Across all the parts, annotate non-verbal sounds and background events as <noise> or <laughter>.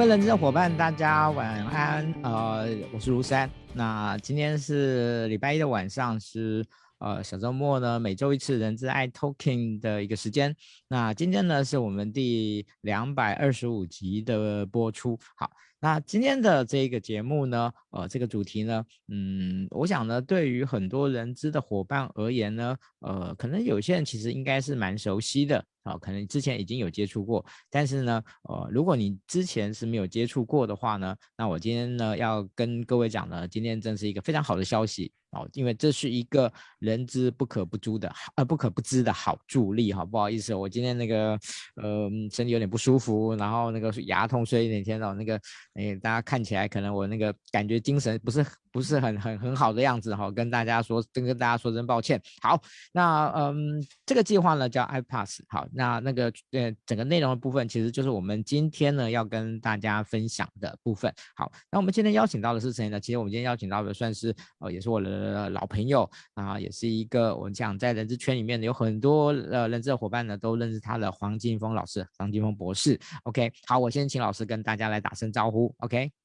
各位人资的伙伴，大家晚安。呃，我是卢山。那今天是礼拜一的晚上，是呃小周末呢，每周一次人资爱 Talking 的一个时间。那今天呢，是我们第两百二十五集的播出。好。那今天的这个节目呢，呃，这个主题呢，嗯，我想呢，对于很多人资的伙伴而言呢，呃，可能有些人其实应该是蛮熟悉的，啊、可能之前已经有接触过，但是呢，呃，如果你之前是没有接触过的话呢，那我今天呢要跟各位讲呢，今天真是一个非常好的消息。哦，因为这是一个人之不可不知的，呃，不可不知的好助力哈。不好意思，我今天那个，呃，身体有点不舒服，然后那个牙痛，所以那天哦，那个，哎，大家看起来可能我那个感觉精神不是。不是很很很好的样子哈，跟大家说，跟跟大家说声抱歉。好，那嗯，这个计划呢叫 IPASS。好，那那个呃，整个内容的部分其实就是我们今天呢要跟大家分享的部分。好，那我们今天邀请到的是谁呢？其实我们今天邀请到的算是呃，也是我的老朋友啊，也是一个我们讲在人资圈里面有很多呃人资的伙伴呢都认识他的黄金峰老师，黄金峰博士。OK，好，我先请老师跟大家来打声招呼。OK。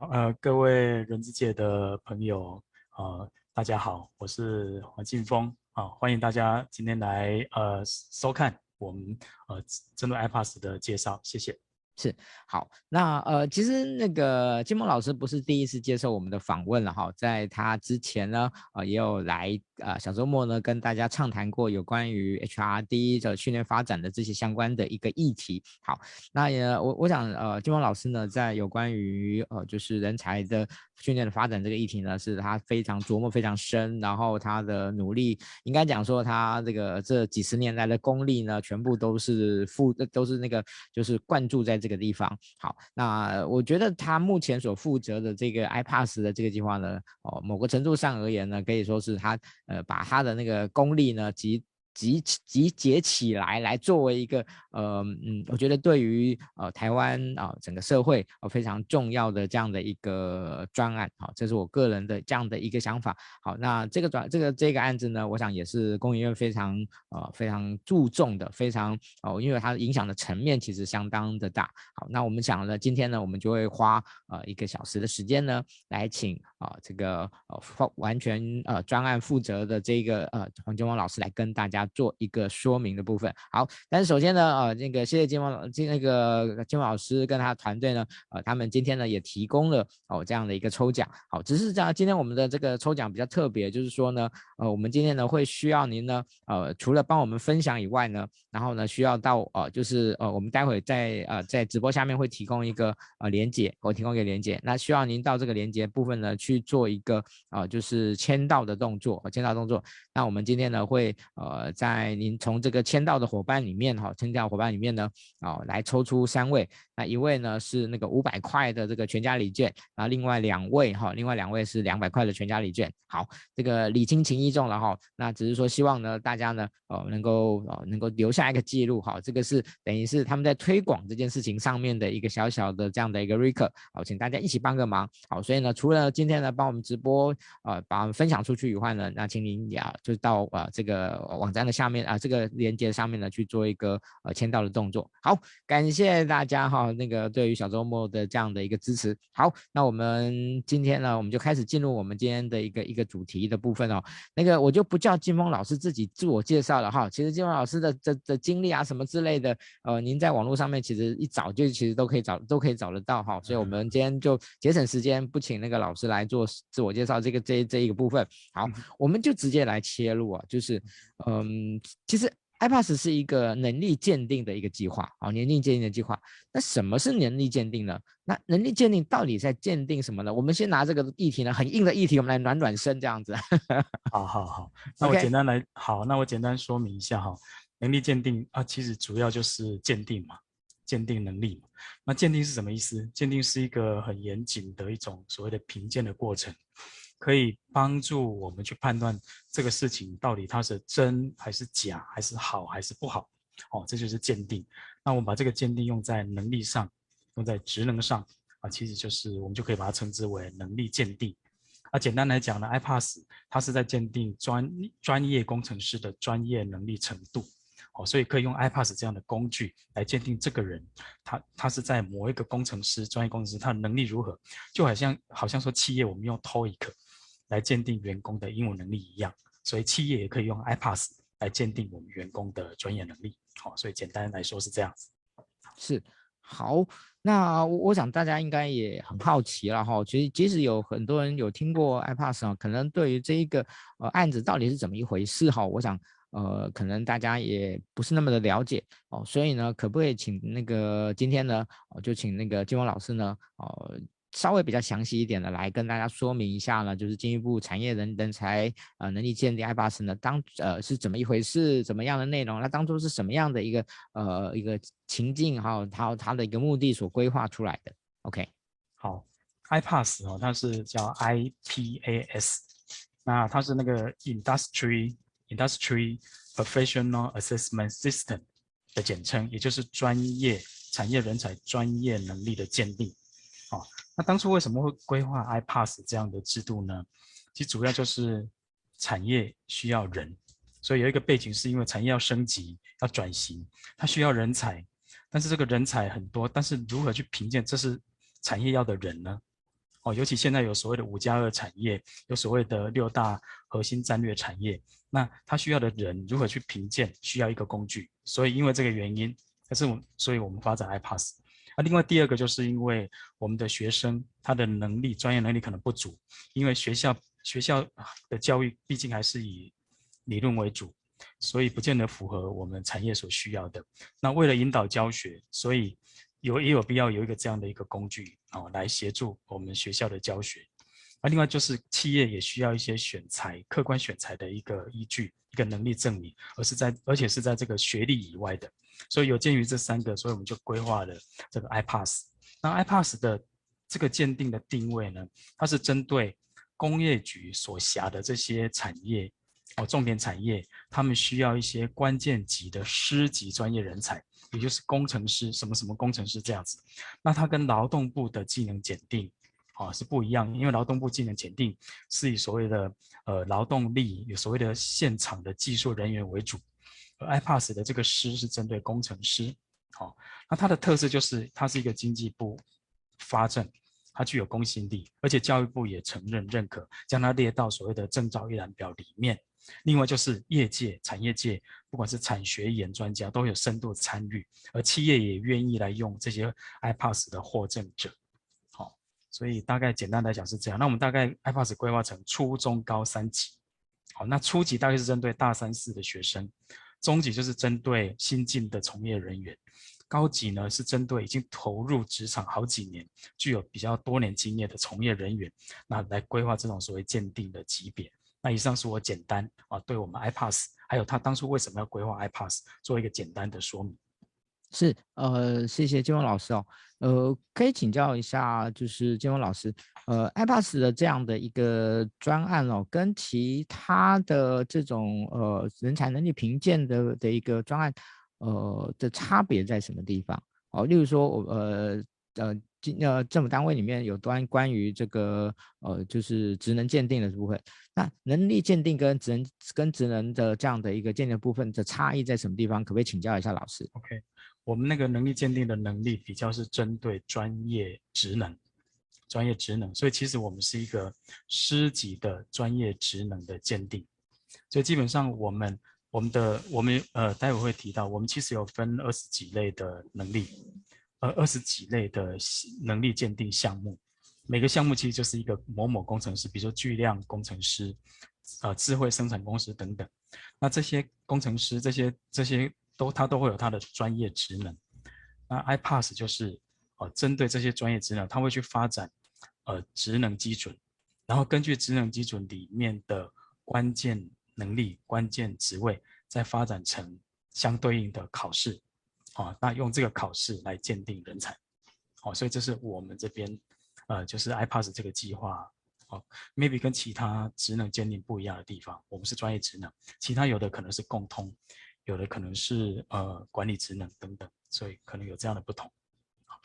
呃，各位人资界的朋友，呃，大家好，我是黄劲峰，啊，欢迎大家今天来呃收看我们呃针对 IPAS 的介绍，谢谢。是好，那呃，其实那个金梦老师不是第一次接受我们的访问了哈，在他之前呢，呃，也有来呃小周末呢跟大家畅谈过有关于 HRD 的训练发展的这些相关的一个议题。好，那也我我想呃，金峰老师呢在有关于呃就是人才的训练的发展这个议题呢，是他非常琢磨非常深，然后他的努力应该讲说他这个这几十年来的功力呢，全部都是负都是那个就是灌注在这个。地方好，那我觉得他目前所负责的这个 iPaaS 的这个计划呢，哦，某个程度上而言呢，可以说是他呃把他的那个功力呢集。集集结起来，来作为一个呃嗯，我觉得对于呃台湾啊、整个社会呃非常重要的这样的一个专案，好，这是我个人的这样的一个想法。好，那这个专这个这个案子呢，我想也是工研院非常呃非常注重的，非常哦、因为它影响的层面其实相当的大。好，那我们想呢，今天呢，我们就会花呃一个小时的时间呢，来请啊、这个呃完全呃专案负责的这个呃黄金峰老师来跟大家。做一个说明的部分，好，但是首先呢，呃，那个谢谢金峰老，那个金老师跟他团队呢，呃，他们今天呢也提供了哦这样的一个抽奖，好，只是这样，今天我们的这个抽奖比较特别，就是说呢，呃，我们今天呢会需要您呢，呃，除了帮我们分享以外呢，然后呢需要到呃，就是呃，我们待会在呃在直播下面会提供一个呃连接，我提供一个连接，那需要您到这个连接部分呢去做一个呃就是签到的动作，签到动作，那我们今天呢会呃。在您从这个签到的伙伴里面哈，签到伙伴里面呢，哦，来抽出三位，那一位呢是那个五百块的这个全家礼券，然后另外两位哈，另外两位是两百块的全家礼券。好，这个礼轻情意重了哈，那只是说希望呢大家呢，哦，能够哦能够留下一个记录哈，这个是等于是他们在推广这件事情上面的一个小小的这样的一个 recap，好，请大家一起帮个忙。好，所以呢，除了今天呢帮我们直播，呃，把我们分享出去以外呢，那请您也就到呃这个网站的下面啊，这个链接上面呢去做一个呃签到的动作。好，感谢大家哈，那个对于小周末的这样的一个支持。好，那我们今天呢，我们就开始进入我们今天的一个一个主题的部分哦。那个我就不叫金峰老师自己自我介绍了哈。其实金峰老师的这的经历啊什么之类的，呃，您在网络上面其实一找就其实都可以找都可以找得到哈。所以我们今天就节省时间，不请那个老师来做自我介绍这个这这一个部分。好，我们就直接来切入啊，就是嗯。其实 iPass 是一个能力鉴定的一个计划，啊，年龄鉴定的计划。那什么是能力鉴定呢？那能力鉴定到底在鉴定什么呢？我们先拿这个议题呢，很硬的议题，我们来暖暖身，这样子。<laughs> 好好好，那我简单来.好，那我简单说明一下哈。能力鉴定啊，其实主要就是鉴定嘛，鉴定能力嘛。那鉴定是什么意思？鉴定是一个很严谨的一种所谓的评鉴的过程。可以帮助我们去判断这个事情到底它是真还是假，还是好还是不好，哦，这就是鉴定。那我们把这个鉴定用在能力上，用在职能上啊，其实就是我们就可以把它称之为能力鉴定。啊，简单来讲呢，IPASS 它是在鉴定专专业工程师的专业能力程度。哦，所以可以用 iPass 这样的工具来鉴定这个人，他他是在某一个工程师、专业工程师，他的能力如何，就好像好像说企业我们用 TOEIC 来鉴定员工的英文能力一样，所以企业也可以用 iPass 来鉴定我们员工的专业能力。好，所以简单来说是这样子。是，好，那我想大家应该也很好奇了哈。其实即使有很多人有听过 iPass 啊，可能对于这一个呃案子到底是怎么一回事哈，我想。呃，可能大家也不是那么的了解哦，所以呢，可不可以请那个今天呢，哦，就请那个金峰老师呢，哦，稍微比较详细一点的来跟大家说明一下呢，就是进一步产业人人才呃能力鉴定 iPass 呢，当呃是怎么一回事，怎么样的内容，那当初是什么样的一个呃一个情境哈，它它的一个目的所规划出来的。OK，好，iPass 哦，它是叫 IPAS，那它是那个 Industry。Industry Professional Assessment System 的简称，也就是专业产业人才专业能力的鉴定。那当初为什么会规划 iPass 这样的制度呢？其实主要就是产业需要人，所以有一个背景是因为产业要升级、要转型，它需要人才，但是这个人才很多，但是如何去评鉴这是产业要的人呢？哦，尤其现在有所谓的五加二产业，有所谓的六大核心战略产业。那它需要的人如何去评鉴？需要一个工具，所以因为这个原因，可是我，所以我们发展 iPass。那另外第二个就是因为我们的学生他的能力、专业能力可能不足，因为学校学校的教育毕竟还是以理论为主，所以不见得符合我们产业所需要的。那为了引导教学，所以有也有必要有一个这样的一个工具啊，来协助我们学校的教学。那另外就是企业也需要一些选材、客观选材的一个依据、一个能力证明，而是在而且是在这个学历以外的。所以有鉴于这三个，所以我们就规划了这个 iPass。那 iPass 的这个鉴定的定位呢，它是针对工业局所辖的这些产业哦，重点产业，他们需要一些关键级的师级专业人才，也就是工程师什么什么工程师这样子。那它跟劳动部的技能检定。啊，是不一样，因为劳动部技能检定是以所谓的呃劳动力，有所谓的现场的技术人员为主，iPass 的这个师是针对工程师。好，那它的特色就是它是一个经济部发证，它具有公信力，而且教育部也承认认可，将它列到所谓的证照一览表里面。另外就是业界、产业界，不管是产学研专家都有深度参与，而企业也愿意来用这些 iPass 的获证者。所以大概简单来讲是这样。那我们大概 iPass 规划成初中高三级。好，那初级大概是针对大三四的学生，中级就是针对新进的从业人员，高级呢是针对已经投入职场好几年、具有比较多年经验的从业人员，那来规划这种所谓鉴定的级别。那以上是我简单啊，对我们 iPass 还有他当初为什么要规划 iPass 做一个简单的说明。是，呃，谢谢金文老师哦，呃，可以请教一下，就是金文老师，呃，iPass 的这样的一个专案哦，跟其他的这种呃人才能力评鉴的的一个专案，呃的差别在什么地方？哦，例如说，我呃呃，呃政府单位里面有端关于这个呃就是职能鉴定的部分，那能力鉴定跟职能跟职能的这样的一个鉴定部分的差异在什么地方？可不可以请教一下老师？OK。我们那个能力鉴定的能力比较是针对专业职能，专业职能，所以其实我们是一个师级的专业职能的鉴定，所以基本上我们我们的我们呃待会会提到，我们其实有分二十几类的能力，呃二十几类的能力鉴定项目，每个项目其实就是一个某某工程师，比如说巨量工程师，呃智慧生产公司等等，那这些工程师这些这些。都，他都会有他的专业职能。那 iPass 就是，呃，针对这些专业职能，他会去发展，呃，职能基准，然后根据职能基准里面的关键能力、关键职位，再发展成相对应的考试，啊，那用这个考试来鉴定人才，哦，所以这是我们这边，呃，就是 iPass 这个计划，哦，maybe 跟其他职能鉴定不一样的地方，我们是专业职能，其他有的可能是共通。有的可能是呃管理职能等等，所以可能有这样的不同。好，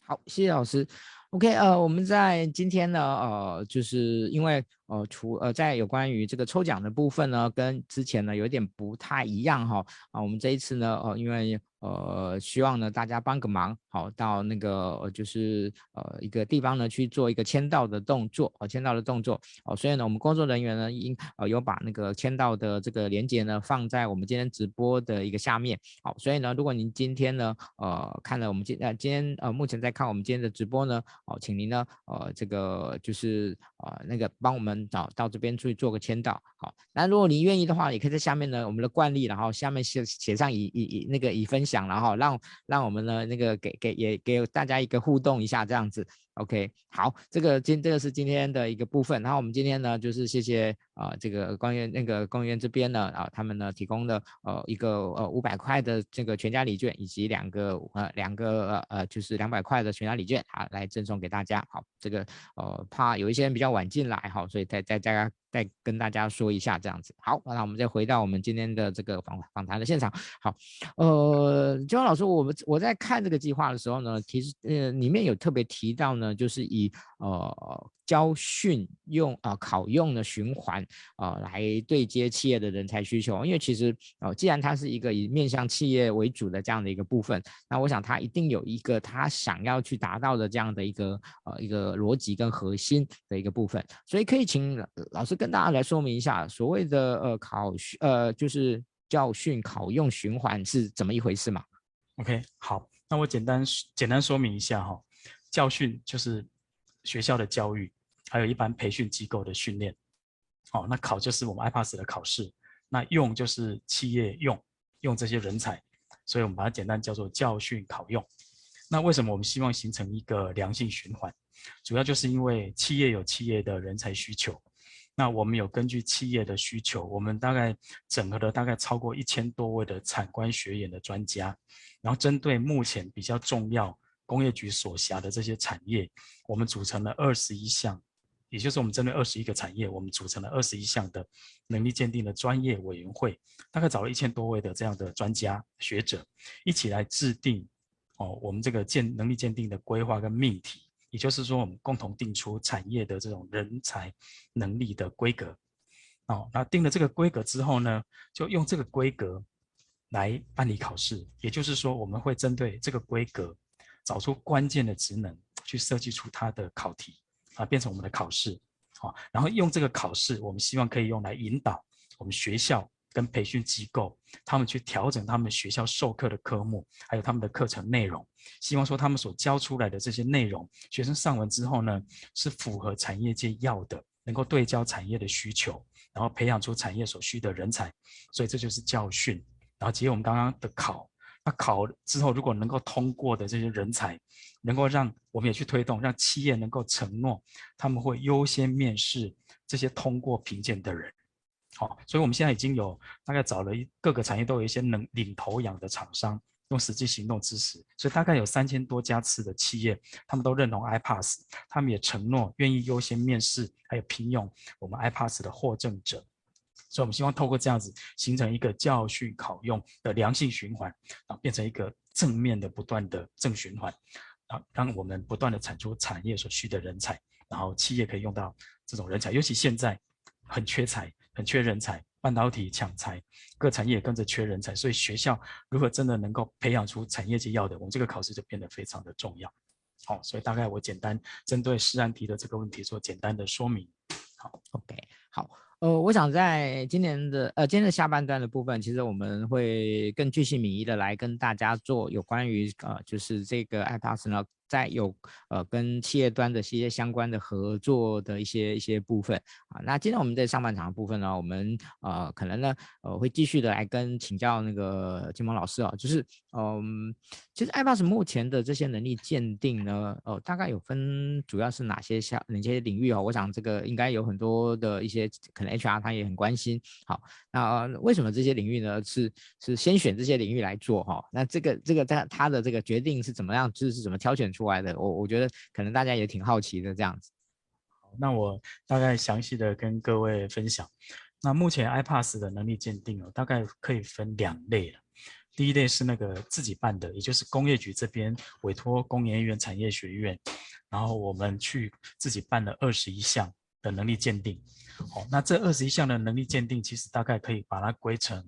好，谢谢老师。OK，呃，我们在今天呢，呃，就是因为呃，除呃在有关于这个抽奖的部分呢，跟之前呢有点不太一样哈。啊，我们这一次呢，呃，因为呃希望呢大家帮个忙，好，到那个呃就是呃一个地方呢去做一个签到的动作，呃，签到的动作，哦，所以呢我们工作人员呢应呃有把那个签到的这个链接呢放在我们今天直播的一个下面，好，所以呢如果您今天呢呃看了我们今呃今天呃目前在看我们今天的直播呢，哦，请您呢呃这个就是呃那个帮我们。到到这边去做个签到，好，那如果你愿意的话，也可以在下面呢，我们的惯例，然后下面写写上已已已那个已分享，然后让让我们呢那个给给也给大家一个互动一下这样子。OK，好，这个今这个是今天的一个部分，然后我们今天呢就是谢谢啊、呃、这个公园那个公园这边呢啊他们呢提供的呃一个呃五百块的这个全家礼券，以及两个呃两个呃就是两百块的全家礼券啊来赠送给大家。好，这个呃怕有一些人比较晚进来哈，所以再再大家。再跟大家说一下，这样子好，那我们再回到我们今天的这个访访谈的现场。好，呃，金光老师，我们我在看这个计划的时候呢，其实呃里面有特别提到呢，就是以呃。教训用啊、呃、考用的循环啊、呃、来对接企业的人才需求，因为其实呃既然它是一个以面向企业为主的这样的一个部分，那我想它一定有一个它想要去达到的这样的一个呃一个逻辑跟核心的一个部分，所以可以请老师跟大家来说明一下所谓的呃考训呃就是教训考用循环是怎么一回事嘛？OK，好，那我简单简单说明一下哈，教训就是。学校的教育，还有一般培训机构的训练，哦，那考就是我们 iPASS 的考试，那用就是企业用用这些人才，所以我们把它简单叫做教训考用。那为什么我们希望形成一个良性循环？主要就是因为企业有企业的人才需求，那我们有根据企业的需求，我们大概整合了大概超过一千多位的产官学研的专家，然后针对目前比较重要。工业局所辖的这些产业，我们组成了二十一项，也就是我们针对二十一个产业，我们组成了二十一项的能力鉴定的专业委员会，大概找了一千多位的这样的专家学者，一起来制定哦，我们这个鉴能力鉴定的规划跟命题，也就是说，我们共同定出产业的这种人才能力的规格。哦，那定了这个规格之后呢，就用这个规格来办理考试，也就是说，我们会针对这个规格。找出关键的职能，去设计出它的考题啊，变成我们的考试，好，然后用这个考试，我们希望可以用来引导我们学校跟培训机构，他们去调整他们学校授课的科目，还有他们的课程内容，希望说他们所教出来的这些内容，学生上完之后呢，是符合产业界要的，能够对焦产业的需求，然后培养出产业所需的人才，所以这就是教训，然后结合我们刚刚的考。那考之后，如果能够通过的这些人才，能够让我们也去推动，让企业能够承诺，他们会优先面试这些通过评鉴的人。好，所以我们现在已经有大概找了各个产业都有一些能领头羊的厂商，用实际行动支持，所以大概有三千多家次的企业，他们都认同 iPASS，他们也承诺愿意优先面试，还有聘用我们 iPASS 的获证者。所以，我们希望透过这样子形成一个教训考用的良性循环，啊，变成一个正面的不断的正循环，啊，让我们不断的产出产业所需的人才，然后企业可以用到这种人才，尤其现在很缺才，很缺人才，半导体抢才，各产业跟着缺人才，所以学校如果真的能够培养出产业界要的，我们这个考试就变得非常的重要。好，所以大概我简单针对施安提的这个问题做简单的说明。好，OK，好。呃，我想在今年的呃今天的下半段的部分，其实我们会更具细靡遗的来跟大家做有关于呃就是这个 iPASS 呢。在有呃跟企业端的一些相关的合作的一些一些部分啊，那今天我们在上半场的部分呢，我们呃可能呢呃会继续的来跟请教那个金毛老师啊，就是嗯，其实 iPASS 目前的这些能力鉴定呢，呃大概有分主要是哪些项哪些领域啊？我想这个应该有很多的一些可能 HR 他也很关心。好，那为什么这些领域呢是是先选这些领域来做哈？那这个这个他他的这个决定是怎么样，就是怎么挑选出出来的，我我觉得可能大家也挺好奇的这样子。好，那我大概详细的跟各位分享。那目前 iPASS 的能力鉴定哦，大概可以分两类了。第一类是那个自己办的，也就是工业局这边委托工研院产业学院，然后我们去自己办了二十一项的能力鉴定。哦，那这二十一项的能力鉴定，其实大概可以把它归成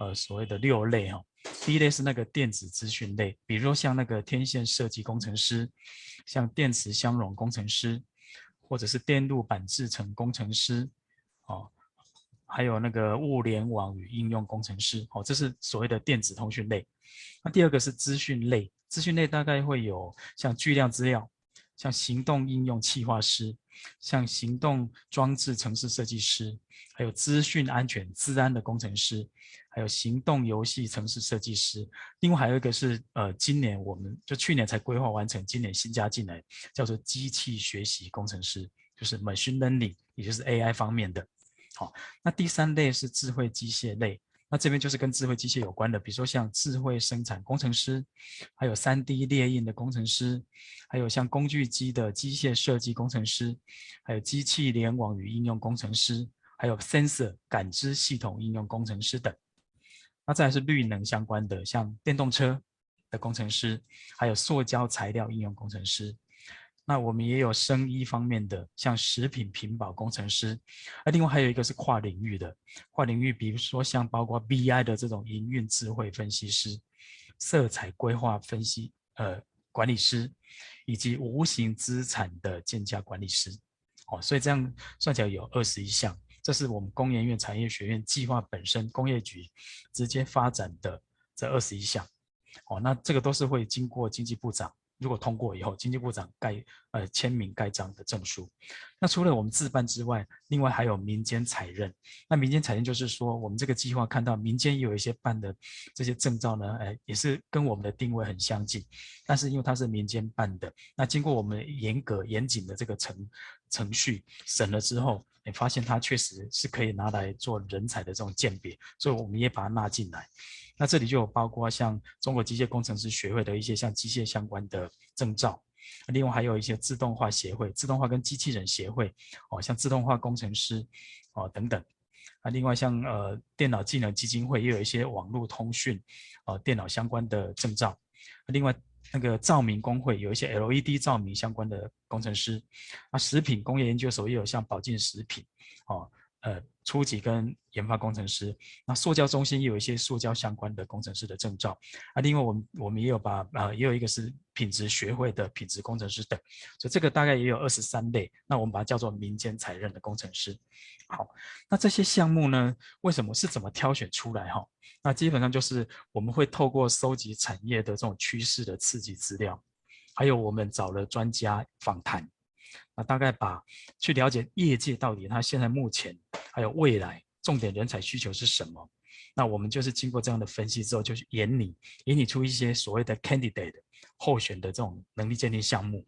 呃所谓的六类哈、哦。第一类是那个电子资讯类，比如说像那个天线设计工程师，像电磁相容工程师，或者是电路板制程工程师，哦，还有那个物联网与应用工程师，哦，这是所谓的电子通讯类。那第二个是资讯类，资讯类大概会有像巨量资料，像行动应用企划师。像行动装置城市设计师，还有资讯安全资安的工程师，还有行动游戏城市设计师。另外还有一个是，呃，今年我们就去年才规划完成，今年新加进来，叫做机器学习工程师，就是 machine learning，也就是 AI 方面的。好，那第三类是智慧机械类。那这边就是跟智慧机械有关的，比如说像智慧生产工程师，还有 3D 列印的工程师，还有像工具机的机械设计工程师，还有机器联网与应用工程师，还有 sensor 感知系统应用工程师等。那再来是绿能相关的，像电动车的工程师，还有塑胶材料应用工程师。那我们也有生医方面的，像食品品保工程师，那另外还有一个是跨领域的，跨领域比如说像包括 BI 的这种营运智慧分析师、色彩规划分析呃管理师，以及无形资产的建价管理师，哦，所以这样算起来有二十一项，这是我们工研院产业学院计划本身工业局直接发展的这二十一项，哦，那这个都是会经过经济部长。如果通过以后，经济部长该呃签名盖章的证书。那除了我们自办之外，另外还有民间采认。那民间采认就是说，我们这个计划看到民间也有一些办的这些证照呢，哎，也是跟我们的定位很相近。但是因为它是民间办的，那经过我们严格严谨的这个程程序审了之后，也发现它确实是可以拿来做人才的这种鉴别，所以我们也把它纳进来。那这里就有包括像中国机械工程师学会的一些像机械相关的证照，另外还有一些自动化协会、自动化跟机器人协会，哦，像自动化工程师，哦等等。啊，另外像呃电脑技能基金会也有一些网络通讯，哦电脑相关的证照。另外那个照明工会有一些 LED 照明相关的工程师。啊，食品工业研究所也有像保健食品，哦。呃，初级跟研发工程师，那塑胶中心也有一些塑胶相关的工程师的证照啊。另外，我们我们也有把呃，也有一个是品质学会的品质工程师等，所以这个大概也有二十三类。那我们把它叫做民间采认的工程师。好，那这些项目呢，为什么是怎么挑选出来哈？那基本上就是我们会透过收集产业的这种趋势的刺激资料，还有我们找了专家访谈。那大概把去了解业界到底它现在目前还有未来重点人才需求是什么？那我们就是经过这样的分析之后，就去研拟研拟出一些所谓的 candidate 候选的这种能力鉴定项目，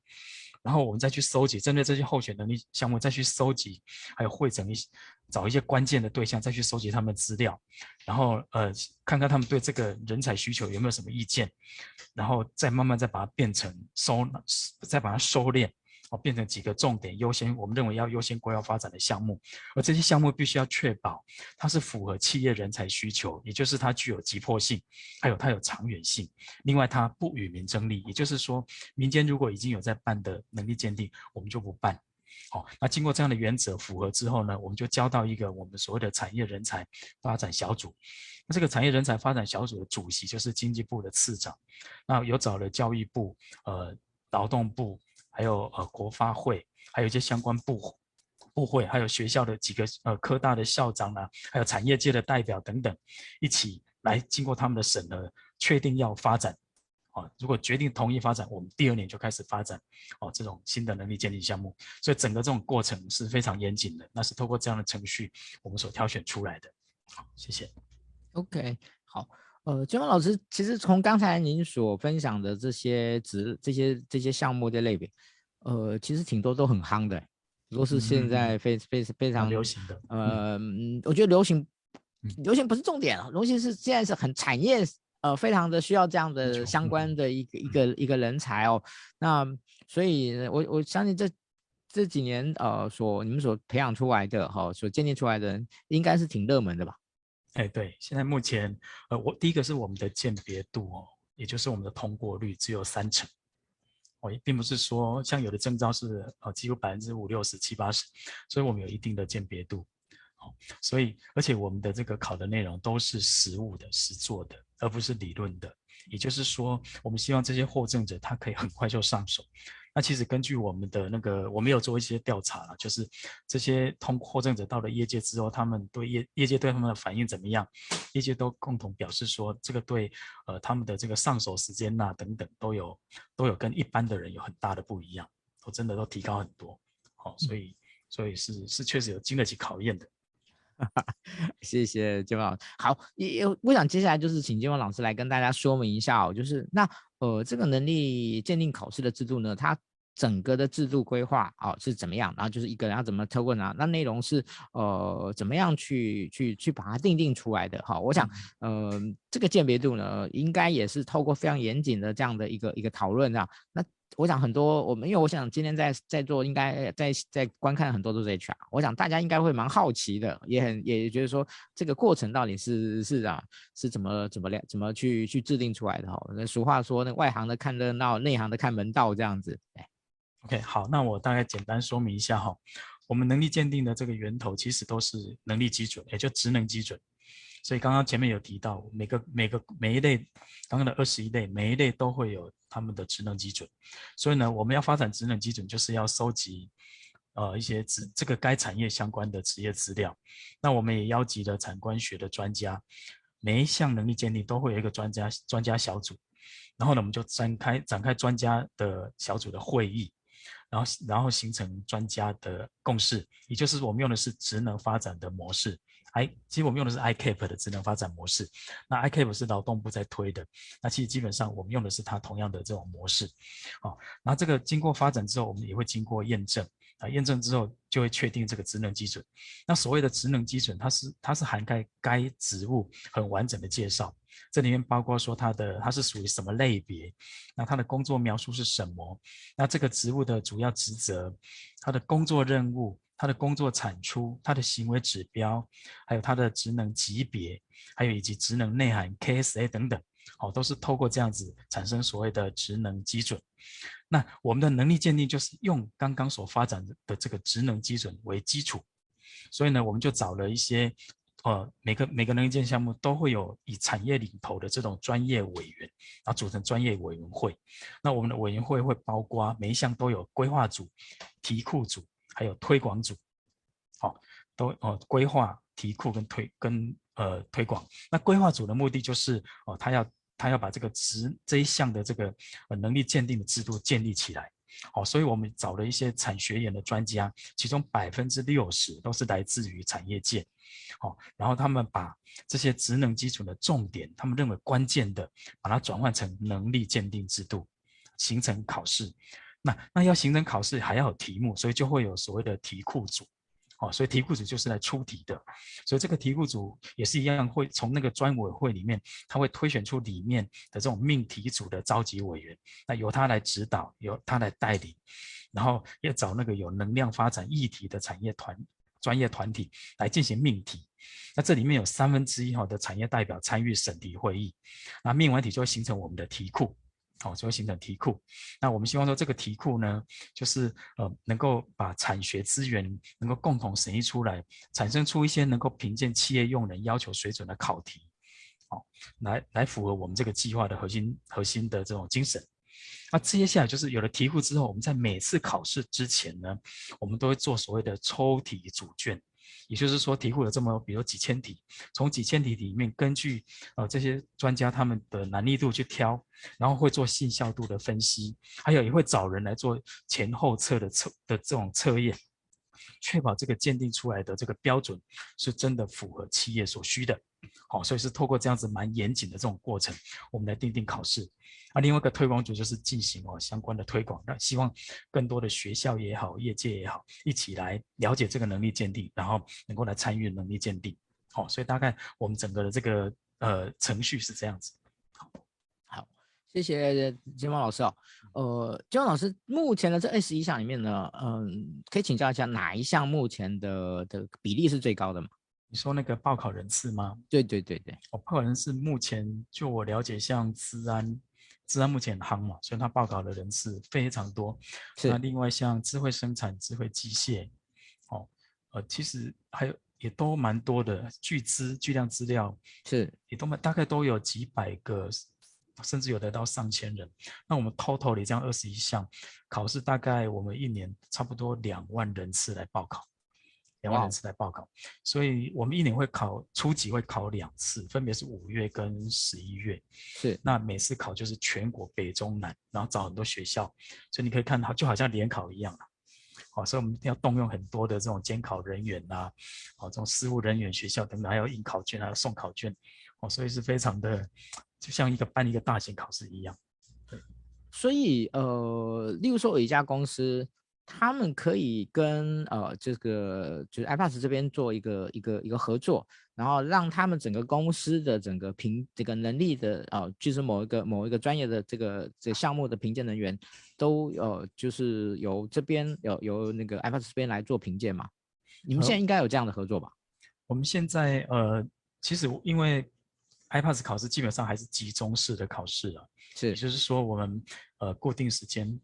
然后我们再去收集针对这些候选能力项目再去收集，还有汇整一些找一些关键的对象再去收集他们的资料，然后呃看看他们对这个人才需求有没有什么意见，然后再慢慢再把它变成收，再把它收敛。哦，变成几个重点优先，我们认为要优先规划发展的项目，而这些项目必须要确保它是符合企业人才需求，也就是它具有急迫性，还有它有长远性。另外，它不与民争利，也就是说，民间如果已经有在办的能力鉴定，我们就不办。好，那经过这样的原则符合之后呢，我们就交到一个我们所谓的产业人才发展小组。那这个产业人才发展小组的主席就是经济部的次长，那有找了教育部、呃劳动部。还有呃国发会，还有一些相关部部会，还有学校的几个呃科大的校长啊，还有产业界的代表等等，一起来经过他们的审核，确定要发展。啊，如果决定同意发展，我们第二年就开始发展哦这种新的能力建立项目。所以整个这种过程是非常严谨的，那是透过这样的程序我们所挑选出来的。好，谢谢。OK，好。呃，金峰老师，其实从刚才您所分享的这些职、这些这些项目的类别，呃，其实挺多都很夯的，都是现在非非非常流行的。呃，嗯，我觉得流行，流行不是重点啊，流行是现在是很产业，呃，非常的需要这样的相关的一个一个一个人才哦。那所以我我相信这这几年呃所你们所培养出来的哈，所建立出来的人，应该是挺热门的吧。哎，对，现在目前，呃，我第一个是我们的鉴别度哦，也就是我们的通过率只有三成，哦，并不是说像有的证照是呃几乎百分之五六十七八十，所以我们有一定的鉴别度。哦，所以而且我们的这个考的内容都是实物的、实作的，而不是理论的。也就是说，我们希望这些获证者他可以很快就上手。那其实根据我们的那个，我们有做一些调查了，就是这些通获证者到了业界之后，他们对业业界对他们的反应怎么样？业界都共同表示说，这个对呃他们的这个上手时间呐、啊、等等都有都有跟一般的人有很大的不一样，都真的都提高很多。好、哦，所以所以是是确实有经得起考验的。<laughs> 谢谢金文老师。好，也我想接下来就是请金文老师来跟大家说明一下哦，就是那呃这个能力鉴定考试的制度呢，它整个的制度规划哦是怎么样？然后就是一个人要怎么抽问啊？那内容是呃怎么样去去去把它定定出来的？哈、哦，我想呃这个鉴别度呢，应该也是透过非常严谨的这样的一个一个讨论啊，那。我想很多我们，因为我想今天在在座应该在在观看很多都是 HR，我想大家应该会蛮好奇的，也很也觉得说这个过程到底是是啊是怎么怎么怎么去去制定出来的哈。那俗话说，那外行的看热闹，内行的看门道这样子。哎 OK，好，那我大概简单说明一下哈，我们能力鉴定的这个源头其实都是能力基准，也就职能基准。所以刚刚前面有提到，每个每个每一类，刚刚的二十一类，每一类都会有他们的职能基准。所以呢，我们要发展职能基准，就是要收集，呃，一些职这个该产业相关的职业资料。那我们也邀集了产官学的专家，每一项能力鉴定都会有一个专家专家小组。然后呢，我们就展开展开专家的小组的会议，然后然后形成专家的共识，也就是我们用的是职能发展的模式。I 其实我们用的是 ICAP 的职能发展模式，那 ICAP 是劳动部在推的，那其实基本上我们用的是它同样的这种模式，好，那这个经过发展之后，我们也会经过验证，啊，验证之后就会确定这个职能基准。那所谓的职能基准，它是它是涵盖该职务很完整的介绍，这里面包括说它的它是属于什么类别，那它的工作描述是什么，那这个职务的主要职责，它的工作任务。他的工作产出、他的行为指标，还有他的职能级别，还有以及职能内涵 KSA 等等，哦，都是透过这样子产生所谓的职能基准。那我们的能力鉴定就是用刚刚所发展的这个职能基准为基础，所以呢，我们就找了一些，呃，每个每个能力鉴定项目都会有以产业领头的这种专业委员，然后组成专业委员会。那我们的委员会会包括每一项都有规划组、题库组。还有推广组，好、哦，都哦规划题库跟推跟呃推广。那规划组的目的就是哦，他要他要把这个职这一项的这个呃能力鉴定的制度建立起来。哦，所以我们找了一些产学研的专家，其中百分之六十都是来自于产业界。哦，然后他们把这些职能基础的重点，他们认为关键的，把它转换成能力鉴定制度，形成考试。那那要形成考试，还要有题目，所以就会有所谓的题库组，哦，所以题库组就是来出题的，所以这个题库组也是一样，会从那个专委会里面，他会推选出里面的这种命题组的召集委员，那由他来指导，由他来带领，然后要找那个有能量发展议题的产业团专业团体来进行命题，那这里面有三分之一哈的产业代表参与审题会议，那命完题就会形成我们的题库。好，就会形成题库。那我们希望说，这个题库呢，就是呃，能够把产学资源能够共同审议出来，产生出一些能够评鉴企业用人要求水准的考题，好，来来符合我们这个计划的核心核心的这种精神。那接下来就是有了题库之后，我们在每次考试之前呢，我们都会做所谓的抽题组卷。也就是说，题库有这么，比如几千题，从几千题里面，根据呃这些专家他们的难易度去挑，然后会做信效度的分析，还有也会找人来做前后测的测的这种测验，确保这个鉴定出来的这个标准是真的符合企业所需的。好，所以是透过这样子蛮严谨的这种过程，我们来定定考试。啊，另外一个推广组就是进行哦相关的推广，那希望更多的学校也好，业界也好，一起来了解这个能力鉴定，然后能够来参与能力鉴定。好，所以大概我们整个的这个呃程序是这样子。好，好，谢谢建峰老师哦。呃，建峰老师，目前的这二十一项里面呢，嗯，可以请教一下哪一项目前的的比例是最高的吗？你说那个报考人次吗？对对对对，我报考人次目前就我了解，像资安。资安目前很夯嘛，所以它报考的人次非常多。那另外像智慧生产、智慧机械，哦，呃，其实还有也都蛮多的，巨资巨量资料是也都蛮大概都有几百个，甚至有的到上千人。那我们 total 里这样二十一项考试，大概我们一年差不多两万人次来报考。两万人次来报考，所以我们一年会考初级会考两次，分别是五月跟十一月。是，那每次考就是全国北中南，然后找很多学校，所以你可以看到就好像联考一样好，所以我们要动用很多的这种监考人员呐、啊，好，这种事务人员、学校等等，还有印考卷，还有送考卷，哦，所以是非常的，就像一个办一个大型考试一样。对，所以呃，例如说有一家公司。他们可以跟呃这个就是 iPAS 这边做一个一个一个合作，然后让他们整个公司的整个评这个能力的呃就是某一个某一个专业的这个这个项目的评鉴人员都呃就是由这边有由那个 iPAS 这边来做评鉴嘛？你们现在应该有这样的合作吧？我们现在呃其实因为 iPAS 考试基本上还是集中式的考试了，是，也就是说我们呃固定时间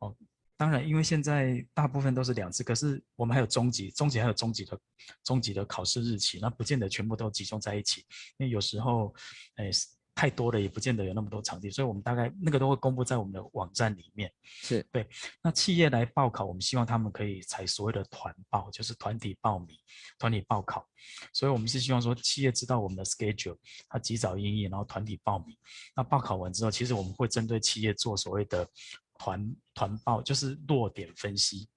哦。当然，因为现在大部分都是两次，可是我们还有中级，中级还有中级的中级的考试日期，那不见得全部都集中在一起，因为有时候，哎，太多了也不见得有那么多场地，所以我们大概那个都会公布在我们的网站里面。是对。那企业来报考，我们希望他们可以采所谓的团报，就是团体报名、团体报考，所以我们是希望说企业知道我们的 schedule，他及早应应，然后团体报名。那报考完之后，其实我们会针对企业做所谓的。团团报就是落点分析、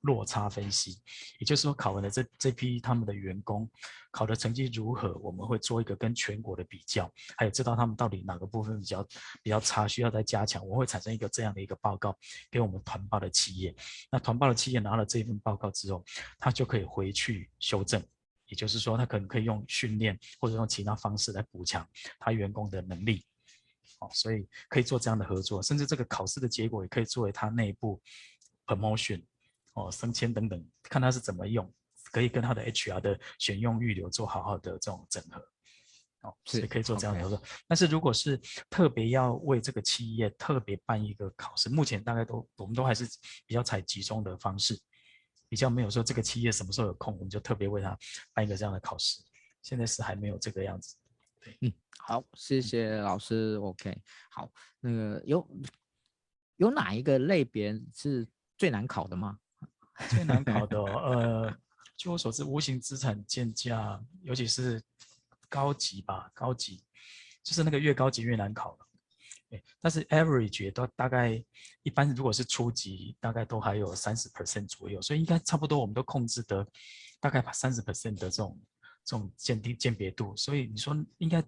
落差分析，也就是说考完了这这批他们的员工考的成绩如何，我们会做一个跟全国的比较，还有知道他们到底哪个部分比较比较差，需要再加强，我会产生一个这样的一个报告给我们团报的企业。那团报的企业拿了这份报告之后，他就可以回去修正，也就是说他可能可以用训练或者用其他方式来补强他员工的能力。所以可以做这样的合作，甚至这个考试的结果也可以作为他内部 promotion 哦升迁等等，看他是怎么用，可以跟他的 HR 的选用预留做好好的这种整合，哦，所以可以做这样的合作。Okay. 但是如果是特别要为这个企业特别办一个考试，目前大概都我们都还是比较采集中的方式，比较没有说这个企业什么时候有空，我们就特别为他办一个这样的考试，现在是还没有这个样子。嗯，好，谢谢老师。OK，好，那个有有哪一个类别是最难考的吗？<laughs> 最难考的，呃，据我所知，无形资产建价，尤其是高级吧，高级，就是那个越高级越难考了。但是 average 都大概一般，如果是初级，大概都还有三十 percent 左右，所以应该差不多，我们都控制得大概把三十 percent 的这种。这种鉴定鉴别度，所以你说应该，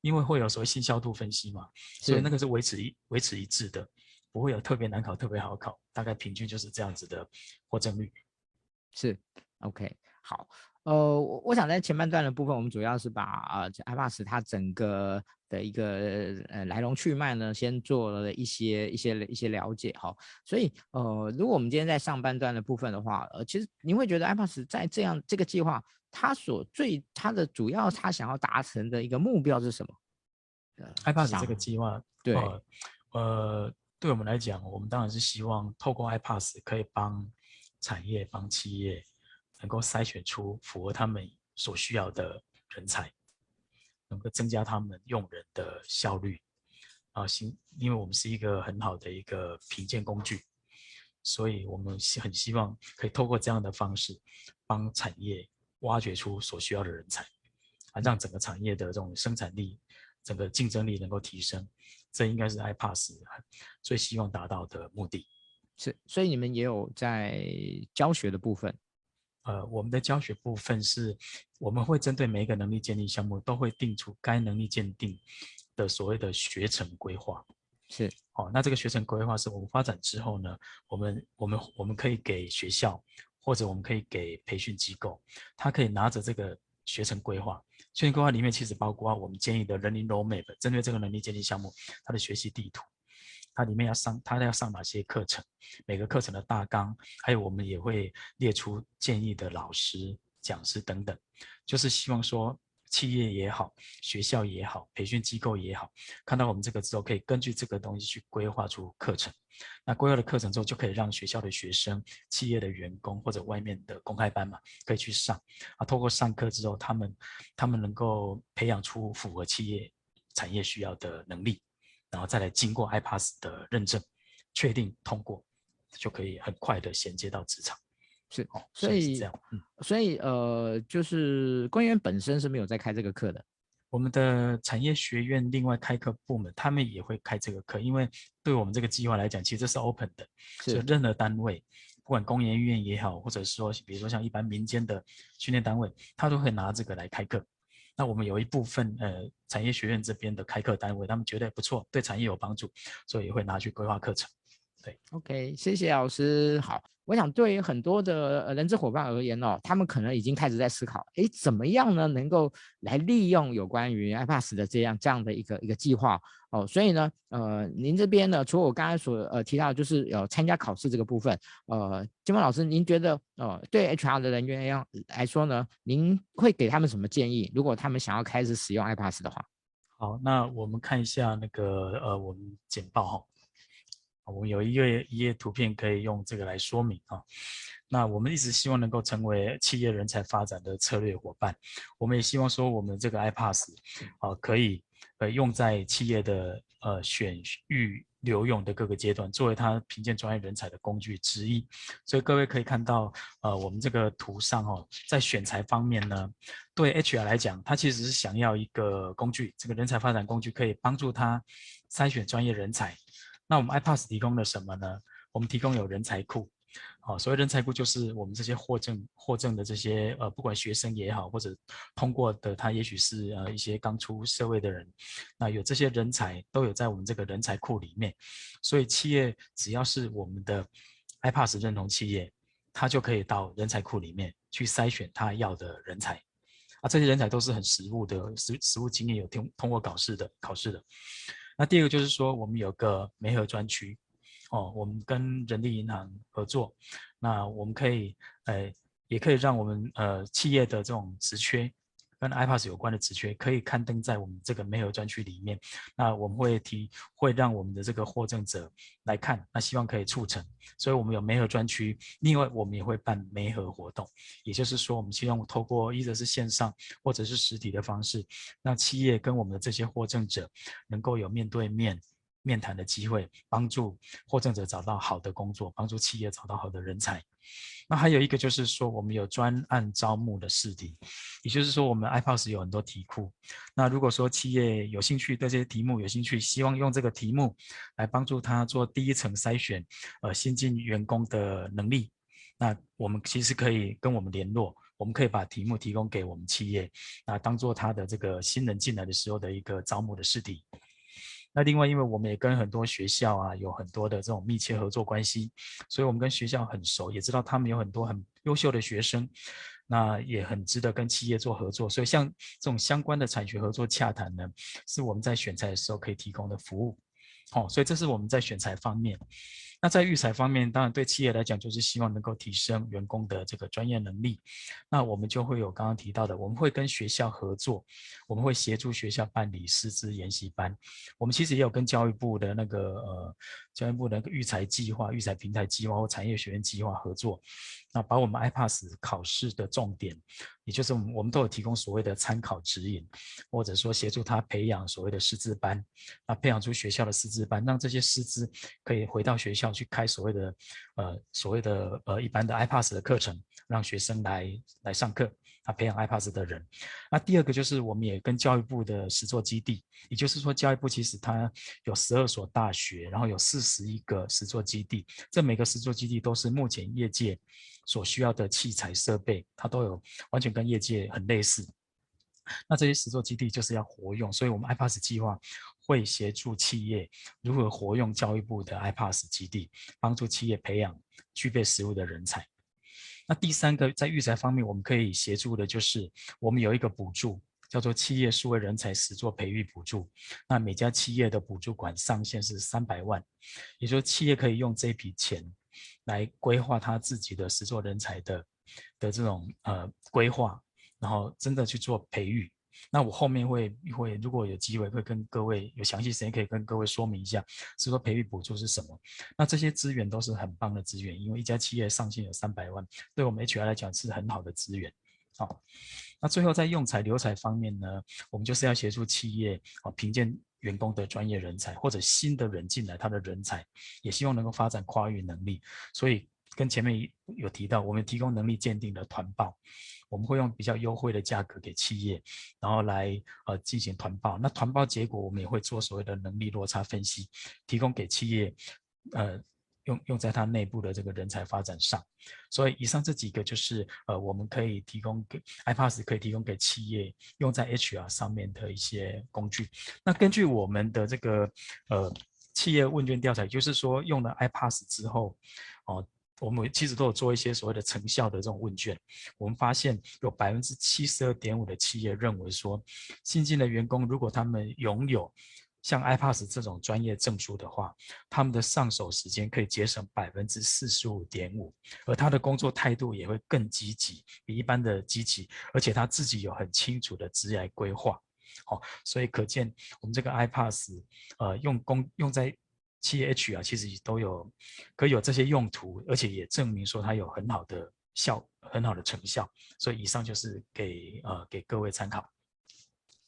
因为会有所谓信效度分析嘛，所以那个是维持一维持一致的，不会有特别难考、特别好考，大概平均就是这样子的获证率。是，OK，好，呃，我想在前半段的部分，我们主要是把呃 iPAS 它整个的一个呃来龙去脉呢，先做了一些一些一些了解哈，所以呃，如果我们今天在上半段的部分的话，呃，其实您会觉得 iPAS 在这样这个计划。他所最他的主要他想要达成的一个目标是什么？iPAS 这个计划，对，呃，对我们来讲，我们当然是希望透过 iPAS 可以帮产业、帮企业能够筛选出符合他们所需要的人才，能够增加他们用人的效率啊，行，因为我们是一个很好的一个评鉴工具，所以我们很希望可以透过这样的方式帮产业。挖掘出所需要的人才，啊，让整个产业的这种生产力、整个竞争力能够提升，这应该是 iPass 最希望达到的目的。是，所以你们也有在教学的部分。呃，我们的教学部分是，我们会针对每一个能力鉴定项目，都会定出该能力鉴定的所谓的学程规划。是，哦，那这个学程规划是我们发展之后呢，我们我们我们可以给学校。或者我们可以给培训机构，他可以拿着这个学程规划，学程规划里面其实包括我们建议的 learning roadmap，针对这个能力建立项目，它的学习地图，它里面要上，它要上哪些课程，每个课程的大纲，还有我们也会列出建议的老师、讲师等等，就是希望说企业也好，学校也好，培训机构也好，看到我们这个之后，可以根据这个东西去规划出课程。那规划的课程之后，就可以让学校的学生、企业的员工或者外面的公开班嘛，可以去上。啊，透过上课之后，他们他们能够培养出符合企业产业需要的能力，然后再来经过 iPass 的认证，确定通过，就可以很快的衔接到职场。是哦，所以，所以这样，嗯，所以呃，就是官员本身是没有在开这个课的。我们的产业学院另外开课部门，他们也会开这个课，因为对我们这个计划来讲，其实这是 open 的，就任何单位，不管工研院也好，或者说比如说像一般民间的训练单位，他都会拿这个来开课。那我们有一部分呃产业学院这边的开课单位，他们觉得不错，对产业有帮助，所以也会拿去规划课程。对，OK，谢谢老师。好，我想对于很多的人资伙伴而言哦，他们可能已经开始在思考，诶，怎么样呢，能够来利用有关于 iPass 的这样这样的一个一个计划哦。所以呢，呃，您这边呢，除了我刚才所呃提到，就是有参加考试这个部分，呃，金峰老师，您觉得呃，对 HR 的人员要来说呢，您会给他们什么建议？如果他们想要开始使用 iPass 的话，好，那我们看一下那个呃，我们简报哈。我们有一页一页图片可以用这个来说明啊。那我们一直希望能够成为企业人才发展的策略伙伴。我们也希望说，我们这个 iPass 啊，可以呃用在企业的呃选育留用的各个阶段，作为他评鉴专业人才的工具之一。所以各位可以看到，呃，我们这个图上哦，在选材方面呢，对 HR 来讲，他其实是想要一个工具，这个人才发展工具可以帮助他筛选专业人才。那我们 iPass 提供了什么呢？我们提供有人才库，好，所谓人才库就是我们这些获证获证的这些呃，不管学生也好，或者通过的他也许是呃一些刚出社会的人，那有这些人才都有在我们这个人才库里面，所以企业只要是我们的 iPass 认同企业，他就可以到人才库里面去筛选他要的人才，啊，这些人才都是很实务的实实务经验有通通过考试的考试的。那第二个就是说，我们有个媒合专区，哦，我们跟人力银行合作，那我们可以，呃，也可以让我们呃企业的这种职缺。跟 iPass 有关的职缺可以刊登在我们这个媒合专区里面，那我们会提，会让我们的这个获证者来看，那希望可以促成，所以我们有媒合专区，另外我们也会办媒合活动，也就是说，我们希望透过一则是线上或者是实体的方式，让企业跟我们的这些获证者能够有面对面面谈的机会，帮助获证者找到好的工作，帮助企业找到好的人才。那还有一个就是说，我们有专案招募的试题，也就是说，我们 iPass 有很多题库。那如果说企业有兴趣对这些题目有兴趣，希望用这个题目来帮助他做第一层筛选，呃，新进员工的能力，那我们其实可以跟我们联络，我们可以把题目提供给我们企业，那当做他的这个新人进来的时候的一个招募的试题。那另外，因为我们也跟很多学校啊有很多的这种密切合作关系，所以我们跟学校很熟，也知道他们有很多很优秀的学生，那也很值得跟企业做合作。所以像这种相关的产学合作洽谈呢，是我们在选材的时候可以提供的服务。好，所以这是我们在选材方面。那在育才方面，当然对企业来讲，就是希望能够提升员工的这个专业能力。那我们就会有刚刚提到的，我们会跟学校合作，我们会协助学校办理师资研习班。我们其实也有跟教育部的那个呃，教育部的那个育才计划、育才平台计划或产业学院计划合作。那把我们 iPass 考试的重点，也就是我们我们都有提供所谓的参考指引，或者说协助他培养所谓的师资班，那培养出学校的师资班，让这些师资可以回到学校去开所谓的呃所谓的呃一般的 iPass 的课程，让学生来来上课。他培养 iPass 的人，那第二个就是我们也跟教育部的实作基地，也就是说教育部其实它有十二所大学，然后有四十一个实作基地，这每个实作基地都是目前业界所需要的器材设备，它都有完全跟业界很类似。那这些实作基地就是要活用，所以我们 iPass 计划会协助企业如何活用教育部的 iPass 基地，帮助企业培养具备实务的人才。那第三个，在育才方面，我们可以协助的就是，我们有一个补助，叫做企业数位人才实作培育补助。那每家企业的补助款上限是三百万，也就是企业可以用这笔钱来规划他自己的实作人才的的这种呃规划，然后真的去做培育。那我后面会会如果有机会会跟各位有详细时间可以跟各位说明一下，是说培育补助是什么。那这些资源都是很棒的资源，因为一家企业上限有三百万，对我们 HR 来讲是很好的资源。好，那最后在用才留才方面呢，我们就是要协助企业啊评鉴员工的专业人才或者新的人进来他的人才，也希望能够发展跨域能力。所以跟前面有提到，我们提供能力鉴定的团报。我们会用比较优惠的价格给企业，然后来呃进行团报。那团报结果，我们也会做所谓的能力落差分析，提供给企业，呃用用在它内部的这个人才发展上。所以以上这几个就是呃我们可以提供给 iPass 可以提供给企业用在 HR 上面的一些工具。那根据我们的这个呃企业问卷调查，就是说用了 iPass 之后，哦、我们其实都有做一些所谓的成效的这种问卷，我们发现有百分之七十二点五的企业认为说，新进的员工如果他们拥有像 iPaaS 这种专业证书的话，他们的上手时间可以节省百分之四十五点五，而他的工作态度也会更积极，比一般的积极，而且他自己有很清楚的职业规划。好，所以可见我们这个 iPaaS，呃，用工用在。七 H 啊，其实都有可以有这些用途，而且也证明说它有很好的效，很好的成效。所以以上就是给呃给各位参考。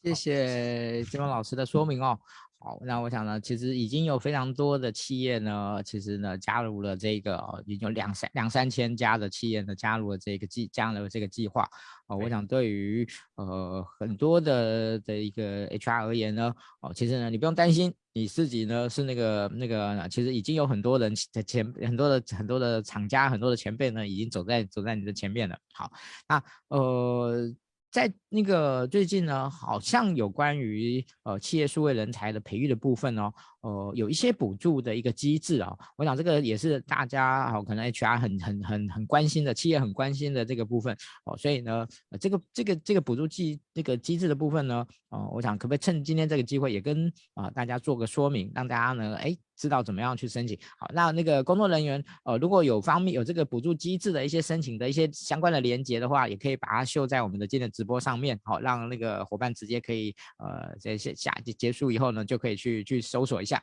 谢谢金光老师的说明哦。好，那我想呢，其实已经有非常多的企业呢，其实呢加入了这个，哦、已经有两三两三千家的企业呢加入了这个计，加入了这个计划。哦，我想对于呃很多的的一个 HR 而言呢，哦，其实呢你不用担心，你自己呢是那个那个，其实已经有很多人的前很多的很多的厂家很多的前辈呢已经走在走在你的前面了。好，那呃。在那个最近呢，好像有关于呃企业数位人才的培育的部分哦，呃有一些补助的一个机制啊、我想这个也是大家好、哦、可能 HR 很很很很关心的，企业很关心的这个部分哦，所以呢，呃、这个这个这个补助机这个机制的部分呢，呃，我想可不可以趁今天这个机会也跟啊、大家做个说明，让大家呢，哎。知道怎么样去申请。好，那那个工作人员，呃，如果有方面有这个补助机制的一些申请的一些相关的连接的话，也可以把它秀在我们的今天的直播上面，好，让那个伙伴直接可以，呃，在下下结束以后呢，就可以去去搜索一下。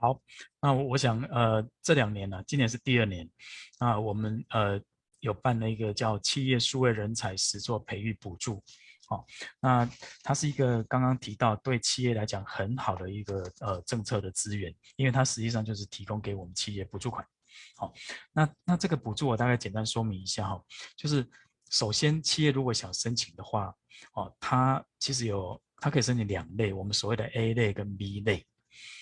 好，那我想，呃，这两年呢，今年是第二年，啊，我们呃有办了一个叫企业数位人才实作培育补助。好，那它是一个刚刚提到对企业来讲很好的一个呃政策的资源，因为它实际上就是提供给我们企业补助款。好，那那这个补助我大概简单说明一下哈，就是首先企业如果想申请的话，哦，它其实有它可以申请两类，我们所谓的 A 类跟 B 类。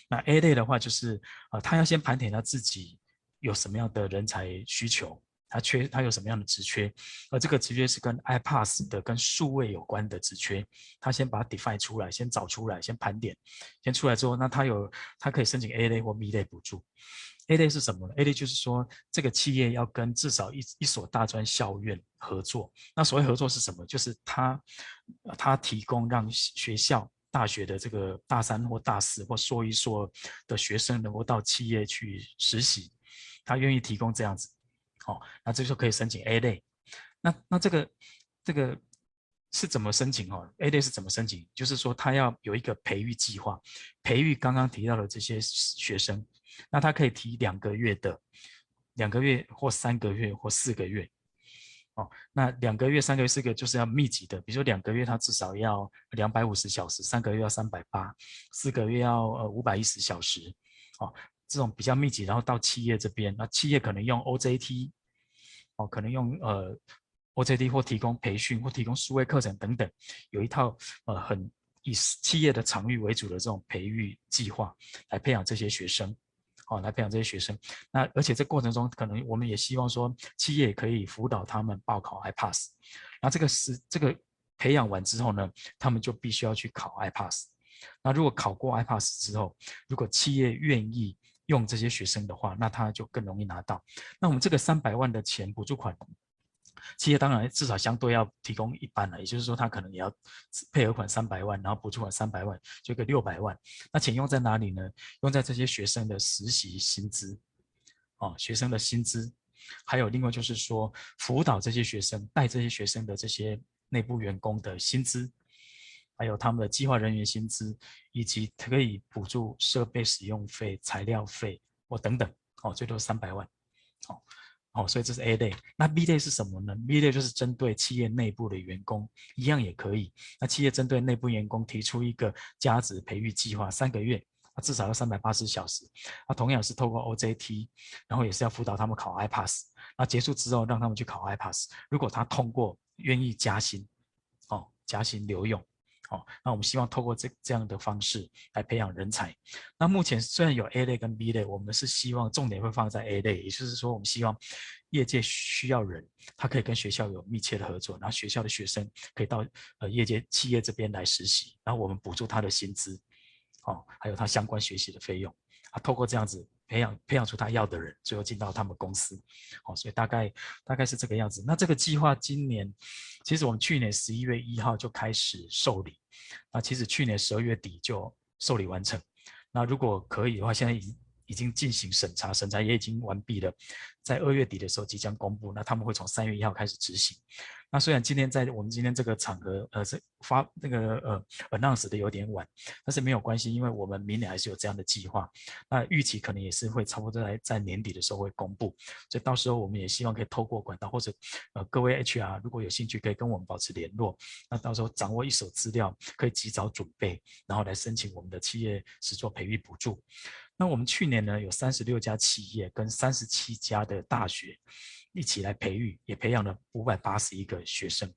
那 A 类的话就是啊，他要先盘点他自己有什么样的人才需求。他缺他有什么样的职缺，而这个职缺是跟 iPass 的跟数位有关的职缺，他先把它 define 出来，先找出来，先盘点，先出来之后，那他有他可以申请 A 类或 B 类补助。A 类是什么呢？A 类就是说这个企业要跟至少一一所大专校院合作。那所谓合作是什么？就是他他提供让学校大学的这个大三或大四或硕一硕的学生能够到企业去实习，他愿意提供这样子。哦，那这就可以申请 A 类。那那这个这个是怎么申请哦？A 类是怎么申请？就是说他要有一个培育计划，培育刚刚提到的这些学生。那他可以提两个月的，两个月或三个月或四个月。哦，那两个月、三个月、四个月就是要密集的，比如说两个月他至少要两百五十小时，三个月要三百八，四个月要呃五百一十小时。哦。这种比较密集，然后到企业这边，那企业可能用 OJT，哦，可能用呃 OJT 或提供培训或提供数位课程等等，有一套呃很以企业的场域为主的这种培育计划来培养这些学生，哦，来培养这些学生。那而且这过程中，可能我们也希望说，企业可以辅导他们报考 IPASS。那这个是这个培养完之后呢，他们就必须要去考 IPASS。那如果考过 IPASS 之后，如果企业愿意用这些学生的话，那他就更容易拿到。那我们这个三百万的钱补助款，企业当然至少相对要提供一半了，也就是说他可能也要配额款三百万，然后补助款三百万，就一个六百万。那钱用在哪里呢？用在这些学生的实习薪资，哦，学生的薪资，还有另外就是说辅导这些学生、带这些学生的这些内部员工的薪资，还有他们的计划人员薪资，以及可以补助设备使用费、材料费或等等，哦，最多三百万，哦，哦，所以这是 A 类。那 B 类是什么呢？B 类就是针对企业内部的员工，一样也可以。那企业针对内部员工提出一个加值培育计划，三个月，至少要三百八十小时。那同样是透过 OJT，然后也是要辅导他们考 iPass。那结束之后，让他们去考 iPass。如果他通过，愿意加薪，哦，加薪留用。好、哦，那我们希望透过这这样的方式来培养人才。那目前虽然有 A 类跟 B 类，我们是希望重点会放在 A 类，也就是说，我们希望业界需要人，他可以跟学校有密切的合作，然后学校的学生可以到呃业界企业这边来实习，然后我们补助他的薪资，哦，还有他相关学习的费用。啊，透过这样子培养培养出他要的人，最后进到他们公司。哦，所以大概大概是这个样子。那这个计划今年。其实我们去年十一月一号就开始受理，那其实去年十二月底就受理完成。那如果可以的话，现在已经已经进行审查，审查也已经完毕了，在二月底的时候即将公布。那他们会从三月一号开始执行。那虽然今天在我们今天这个场合，呃，是发那个呃 announce 的有点晚，但是没有关系，因为我们明年还是有这样的计划。那预期可能也是会差不多在在年底的时候会公布，所以到时候我们也希望可以透过管道或者呃各位 HR 如果有兴趣，可以跟我们保持联络。那到时候掌握一手资料，可以及早准备，然后来申请我们的企业实作培育补助。那我们去年呢，有三十六家企业跟三十七家的大学。一起来培育，也培养了五百八十一个学生。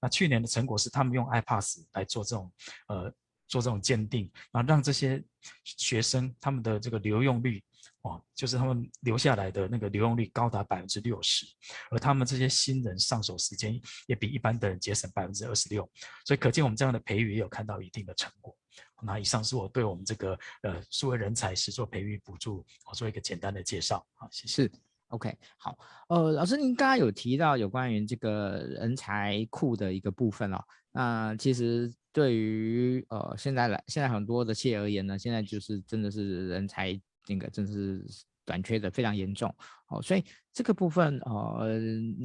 那去年的成果是，他们用 iPass 来做这种呃做这种鉴定，啊，让这些学生他们的这个留用率，哦，就是他们留下来的那个留用率高达百分之六十，而他们这些新人上手时间也比一般的人节省百分之二十六。所以可见我们这样的培育也有看到一定的成果。那以上是我对我们这个呃数位人才实作培育补助，我做一个简单的介绍。好，谢谢。OK，好，呃，老师，您刚刚有提到有关于这个人才库的一个部分哦。那其实对于呃现在来现在很多的企业而言呢，现在就是真的是人才那个真是短缺的非常严重哦。所以这个部分呃，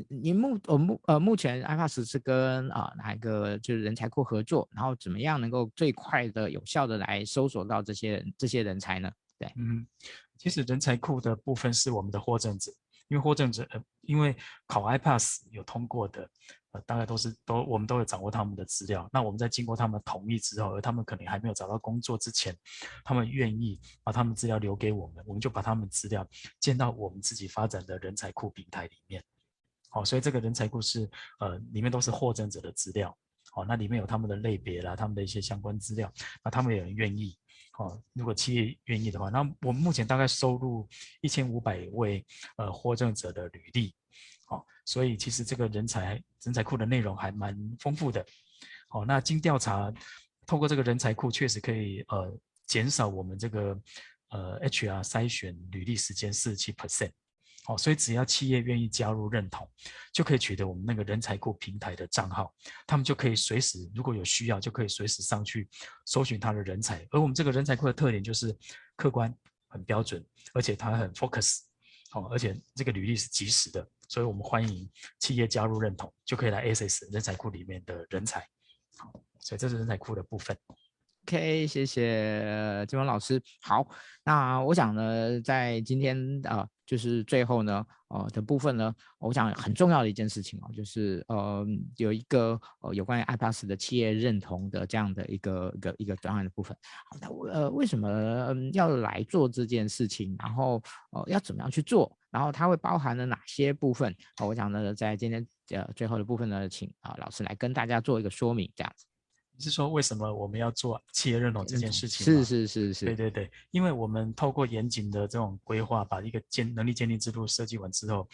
您目我目呃目前 iPass 是跟啊、呃、哪一个就是人才库合作，然后怎么样能够最快的有效的来搜索到这些这些人才呢？对，嗯。其实人才库的部分是我们的获证者，因为获证者呃，因为考 iPass 有通过的，呃，大概都是都我们都有掌握他们的资料。那我们在经过他们同意之后，而他们可能还没有找到工作之前，他们愿意把他们资料留给我们，我们就把他们资料建到我们自己发展的人才库平台里面。好，所以这个人才库是呃里面都是获证者的资料，好，那里面有他们的类别啦，他们的一些相关资料，那他们也很愿意。哦，如果企业愿意的话，那我们目前大概收录一千五百位呃获证者的履历，哦，所以其实这个人才人才库的内容还蛮丰富的。哦，那经调查，透过这个人才库，确实可以呃减少我们这个呃 HR 筛选履历时间四十七 percent。哦，所以只要企业愿意加入认同，就可以取得我们那个人才库平台的账号，他们就可以随时如果有需要，就可以随时上去搜寻他的人才。而我们这个人才库的特点就是客观、很标准，而且它很 focus，哦，而且这个履历是及时的，所以我们欢迎企业加入认同，就可以来 access 人才库里面的人才。好，所以这是人才库的部分。OK，谢谢金峰老师。好，那我想呢，在今天啊、就是最后呢，呃的部分呢，我想很重要的一件事情哦，就是呃有一个呃有关于 iPass 的企业认同的这样的一个一个一个专案的部分。好，那呃为什么要来做这件事情？然后呃要怎么样去做？然后它会包含了哪些部分？呃、我想呢，在今天呃最后的部分呢，请啊、老师来跟大家做一个说明，这样子。是说为什么我们要做企业认同这件事情？是是是是，对对对，因为我们透过严谨的这种规划，把一个鉴能力鉴定制度设计完之后，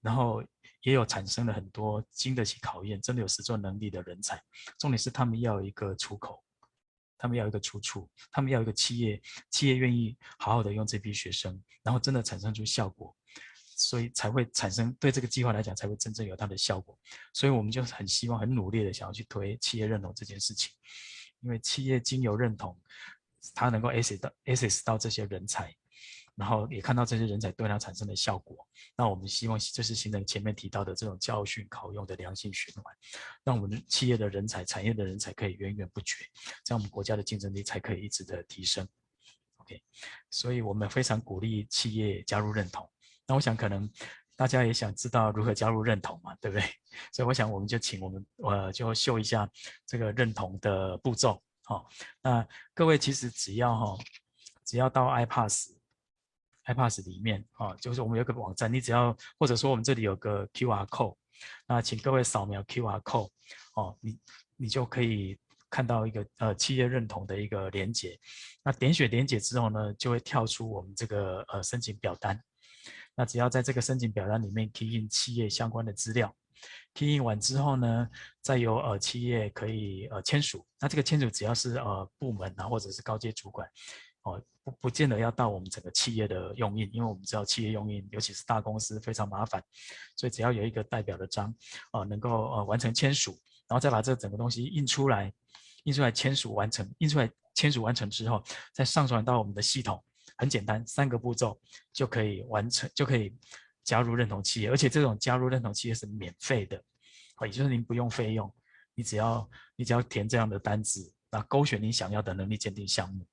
然后也有产生了很多经得起考验、真的有实作能力的人才。重点是他们要有一个出口，他们要有一个出处，他们要有一个企业，企业愿意好好的用这批学生，然后真的产生出效果。所以才会产生对这个计划来讲才会真正有它的效果，所以我们就很希望很努力的想要去推企业认同这件事情，因为企业经由认同，它能够 access 到 access 到这些人才，然后也看到这些人才对它产生的效果。那我们希望就是形成前面提到的这种教训考用的良性循环，让我们企业的人才、产业的人才可以源源不绝，这样我们国家的竞争力才可以一直的提升。OK，所以我们非常鼓励企业加入认同。那我想可能大家也想知道如何加入认同嘛，对不对？<laughs> 所以我想我们就请我们呃就秀一下这个认同的步骤。好、哦，那各位其实只要哈、哦，只要到 iPass iPass 里面啊、就是我们有个网站，你只要或者说我们这里有个 QR code，那请各位扫描 QR code 哦，你你就可以看到一个呃企业认同的一个连接，那点选连接之后呢，就会跳出我们这个呃申请表单，那只要在这个申请表单里面 key in 企业相关的资料。key in 完之后呢，再由呃企业可以呃签署。那这个签署只要是呃部门啊，或者是高阶主管，哦不不见得要到我们整个企业的用印，因为我们知道企业用印，尤其是大公司非常麻烦，所以只要有一个代表的章，呃能够呃完成签署，然后再把这整个东西印出来，印出来签署完成，印出来签署完成之后，再上传到我们的系统，很简单，三个步骤就可以完成，就可以。加入认同企业，而且这种加入认同企业是免费的，啊也就是您不用费用，你只要你只要填这样的单子，那勾选你想要的能力鉴定项目，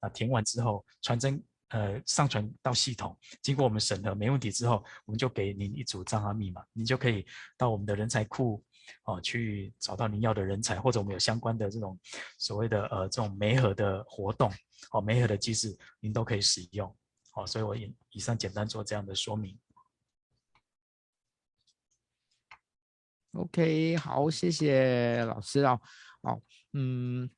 那填完之后传真呃上传到系统，经过我们审核没问题之后，我们就给您一组账号密码，您就可以到我们的人才库哦去找到您要的人才，或者我们有相关的这种所谓的呃这种媒合的活动哦媒合的机制，您都可以使用。好，所以我以以上简单做这样的说明。OK，好，谢谢老师哦。哦，嗯，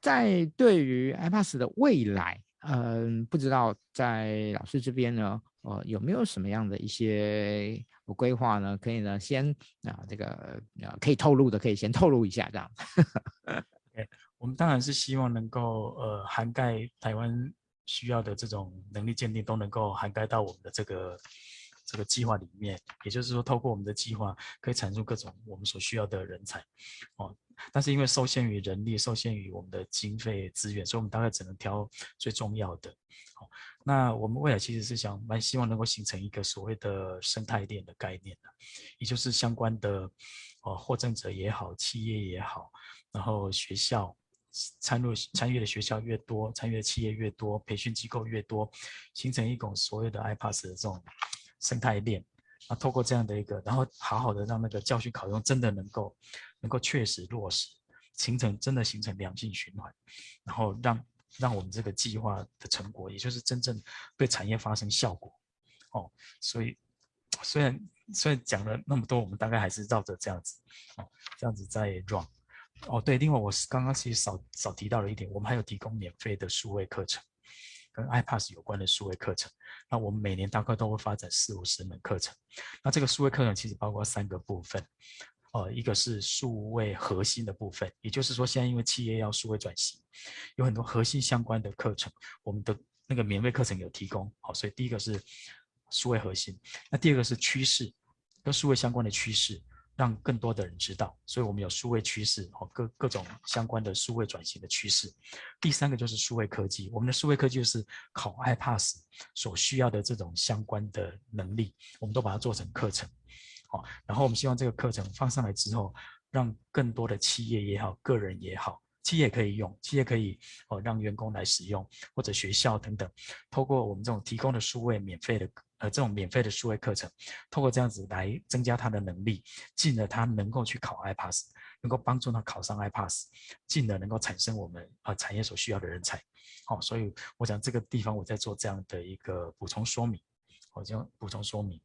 在对于 iPaaS 的未来，嗯，不知道在老师这边呢，呃，有没有什么样的一些规划呢？可以呢，先啊，这个啊，可以透露的，可以先透露一下，这样。我们当然是希望能够呃，涵盖台湾需要的这种能力鉴定，都能够涵盖到我们的这个。这个计划里面，也就是说，透过我们的计划，可以产出各种我们所需要的人才，哦。但是因为受限于人力，受限于我们的经费资源，所以我们大概只能挑最重要的。好，那我们未来其实是想蛮希望能够形成一个所谓的生态链的概念的，也就是相关的呃获赠者也好，企业也好，然后学校参入参与的学校越多，参与的企业越多，培训机构越多，形成一种所谓的 iPass 的这种。生态链，啊，透过这样的一个，然后好好的让那个教学考用真的能够，能够确实落实，形成真的形成良性循环，然后让让我们这个计划的成果，也就是真正对产业发生效果，哦，所以虽然虽然讲了那么多，我们大概还是绕着这样子，哦，这样子在 run，哦，对，另外我是刚刚其实少少提到了一点，我们还有提供免费的数位课程。跟 iPass 有关的数位课程，那我们每年大概都会发展四五十门课程。那这个数位课程其实包括三个部分，呃，一个是数位核心的部分，也就是说，现在因为企业要数位转型，有很多核心相关的课程，我们的那个免费课程有提供。好，所以第一个是数位核心，那第二个是趋势，跟数位相关的趋势。让更多的人知道，所以我们有数位趋势好，各各种相关的数位转型的趋势。第三个就是数位科技，我们的数位科技就是考 iPaaS 所需要的这种相关的能力，我们都把它做成课程，好，然后我们希望这个课程放上来之后，让更多的企业也好，个人也好，企业可以用，企业可以哦让员工来使用，或者学校等等，透过我们这种提供的数位免费的。呃，这种免费的数位课程，通过这样子来增加他的能力，进而他能够去考 iPaaS，能够帮助他考上 iPaaS，进而能够产生我们、呃、产业所需要的人才。好、哦，所以我想这个地方我在做这样的一个补充说明，我就补充说明。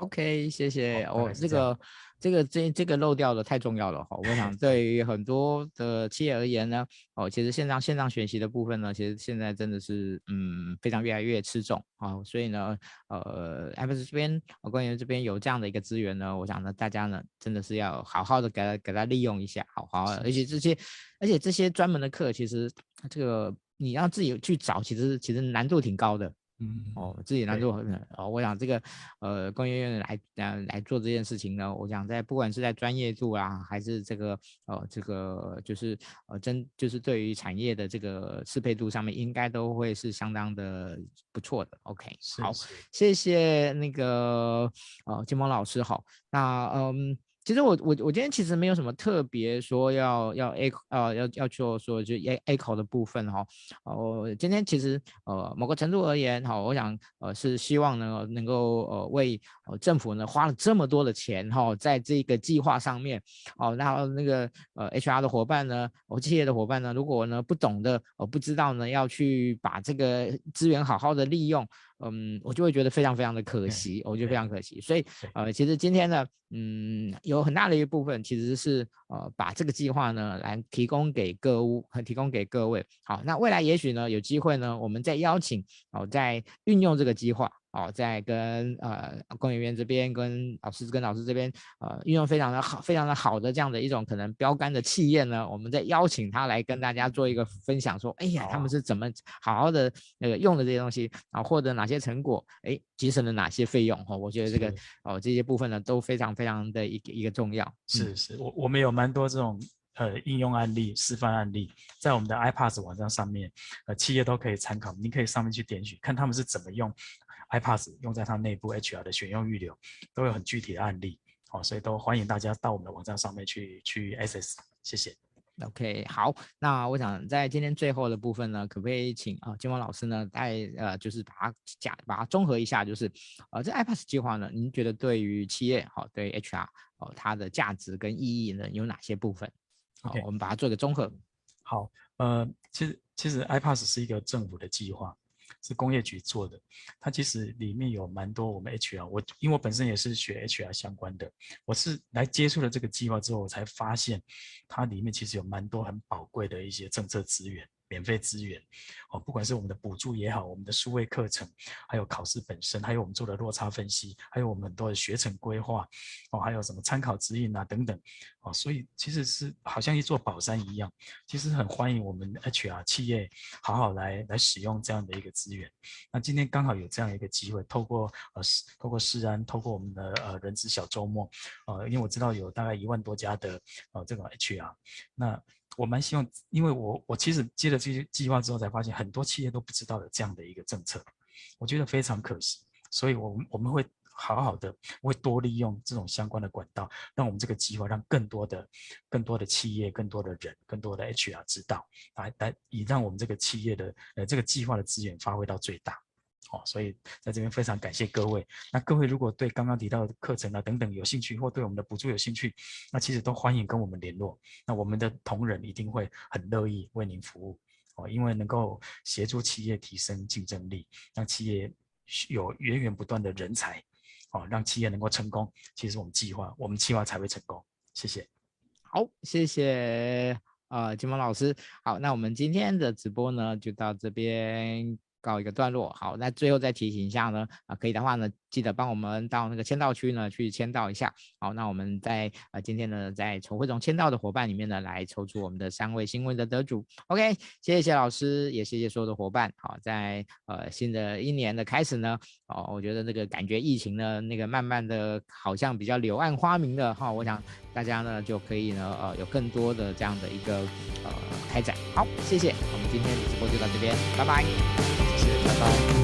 OK，谢谢。哦，这个、这个、这、这个漏掉的太重要了哈。我想 <laughs> 对于很多的企业而言呢，哦，其实线上线上学习的部分呢，其实现在真的是嗯非常越来越吃重啊。所以呢，呃，Apple 这边，我关于这边有这样的一个资源呢，我想呢，大家呢真的是要好好的给它给它利用一下，好好。而且这些，而且这些专门的课，其实这个你要自己去找，其实其实难度挺高的。嗯，哦，自己难度很哦，我想这个呃工业院来呃来做这件事情呢，我想在不管是在专业度啊，还是这个呃这个就是呃真就是对于产业的这个适配度上面，应该都会是相当的不错的。OK，好，谢谢那个呃金蒙老师，好，那嗯。其实我我我今天其实没有什么特别说要要 A 呃要要做说就 A A 考的部分哈，哦今天其实呃某个程度而言哈，我想呃是希望呢能够呃为呃政府呢花了这么多的钱哈，在这个计划上面哦，然后那个呃 HR 的伙伴呢，我企业的伙伴呢，如果呢不懂得我不知道呢要去把这个资源好好的利用。嗯，我就会觉得非常非常的可惜，我觉得非常可惜。所以，呃，其实今天呢，嗯，有很大的一部分其实是呃，把这个计划呢来提供给各屋和提供给各位。好，那未来也许呢有机会呢，我们再邀请哦，再运用这个计划。哦，在跟呃工研院这边跟老师跟老师这边呃运用非常的好，非常的好的这样的一种可能标杆的企业呢，我们再邀请他来跟大家做一个分享，说，哎呀，他们是怎么好好的那个用的这些东西然啊，获得哪些成果，哎，节省了哪些费用？哦，我觉得这个哦这些部分呢都非常非常的一个一个重要。是是，我我们有蛮多这种呃应用案例、示范案例，在我们的 iPass 网站上面，呃企业都可以参考，您可以上面去点取，看他们是怎么用。iPaaS 用在它内部 HR 的选用预留都有很具体的案例，好，所以都欢迎大家到我们的网站上面去去 access，谢谢。OK，好，那我想在今天最后的部分呢，可不可以请啊金蒙老师呢再呃就是把它讲把它综合一下，就是呃这 iPass 计划呢，您觉得对于企业好对 HR 哦它的价值跟意义呢有哪些部分？好.我们把它做一个综合。好，呃，其实其实 iPass 是一个政府的计划。是工业局做的，它其实里面有蛮多我们 HR，我因为我本身也是学 HR 相关的，我是来接触了这个计划之后，我才发现它里面其实有蛮多很宝贵的一些政策资源。免费资源，哦，不管是我们的补助也好，我们的数位课程，还有考试本身，还有我们做的落差分析，还有我们很多的学程规划，哦，还有什么参考指引啊等等，哦，所以其实是好像一座宝山一样，其实很欢迎我们 HR 企业好好来来使用这样的一个资源。那今天刚好有这样一个机会，透过呃透过世安，透过我们的呃人资小周末，呃，因为我知道有大概一万多家的呃这种 HR，那。我蛮希望，因为我我其实接了这些计划之后，才发现很多企业都不知道有这样的一个政策，我觉得非常可惜。所以，我们我们会好好的，会多利用这种相关的管道，让我们这个计划让更多的、更多的企业、更多的人、更多的 HR 知道，来来以让我们这个企业的呃这个计划的资源发挥到最大。哦，所以在这边非常感谢各位。那各位如果对刚刚提到的课程啊等等有兴趣，或对我们的补助有兴趣，那其实都欢迎跟我们联络。那我们的同仁一定会很乐意为您服务哦，因为能够协助企业提升竞争力，让企业有源源不断的人才哦，让企业能够成功。其实我们计划，我们计划才会成功。谢谢。好，谢谢啊、呃，金毛老师。好，那我们今天的直播呢，就到这边。告一个段落，好，那最后再提醒一下呢，啊，可以的话呢，记得帮我们到那个签到区呢去签到一下，好，那我们在呃今天呢在从会中签到的伙伴里面呢来抽出我们的三位幸运的得主，OK，谢谢老师，也谢谢所有的伙伴，好，在呃新的一年的开始呢，哦，我觉得那个感觉疫情呢那个慢慢的好像比较柳暗花明的哈，我想大家呢就可以呢呃有更多的这样的一个呃开展，好，谢谢，我们今天的直播就到这边，拜拜。谢谢，拜拜。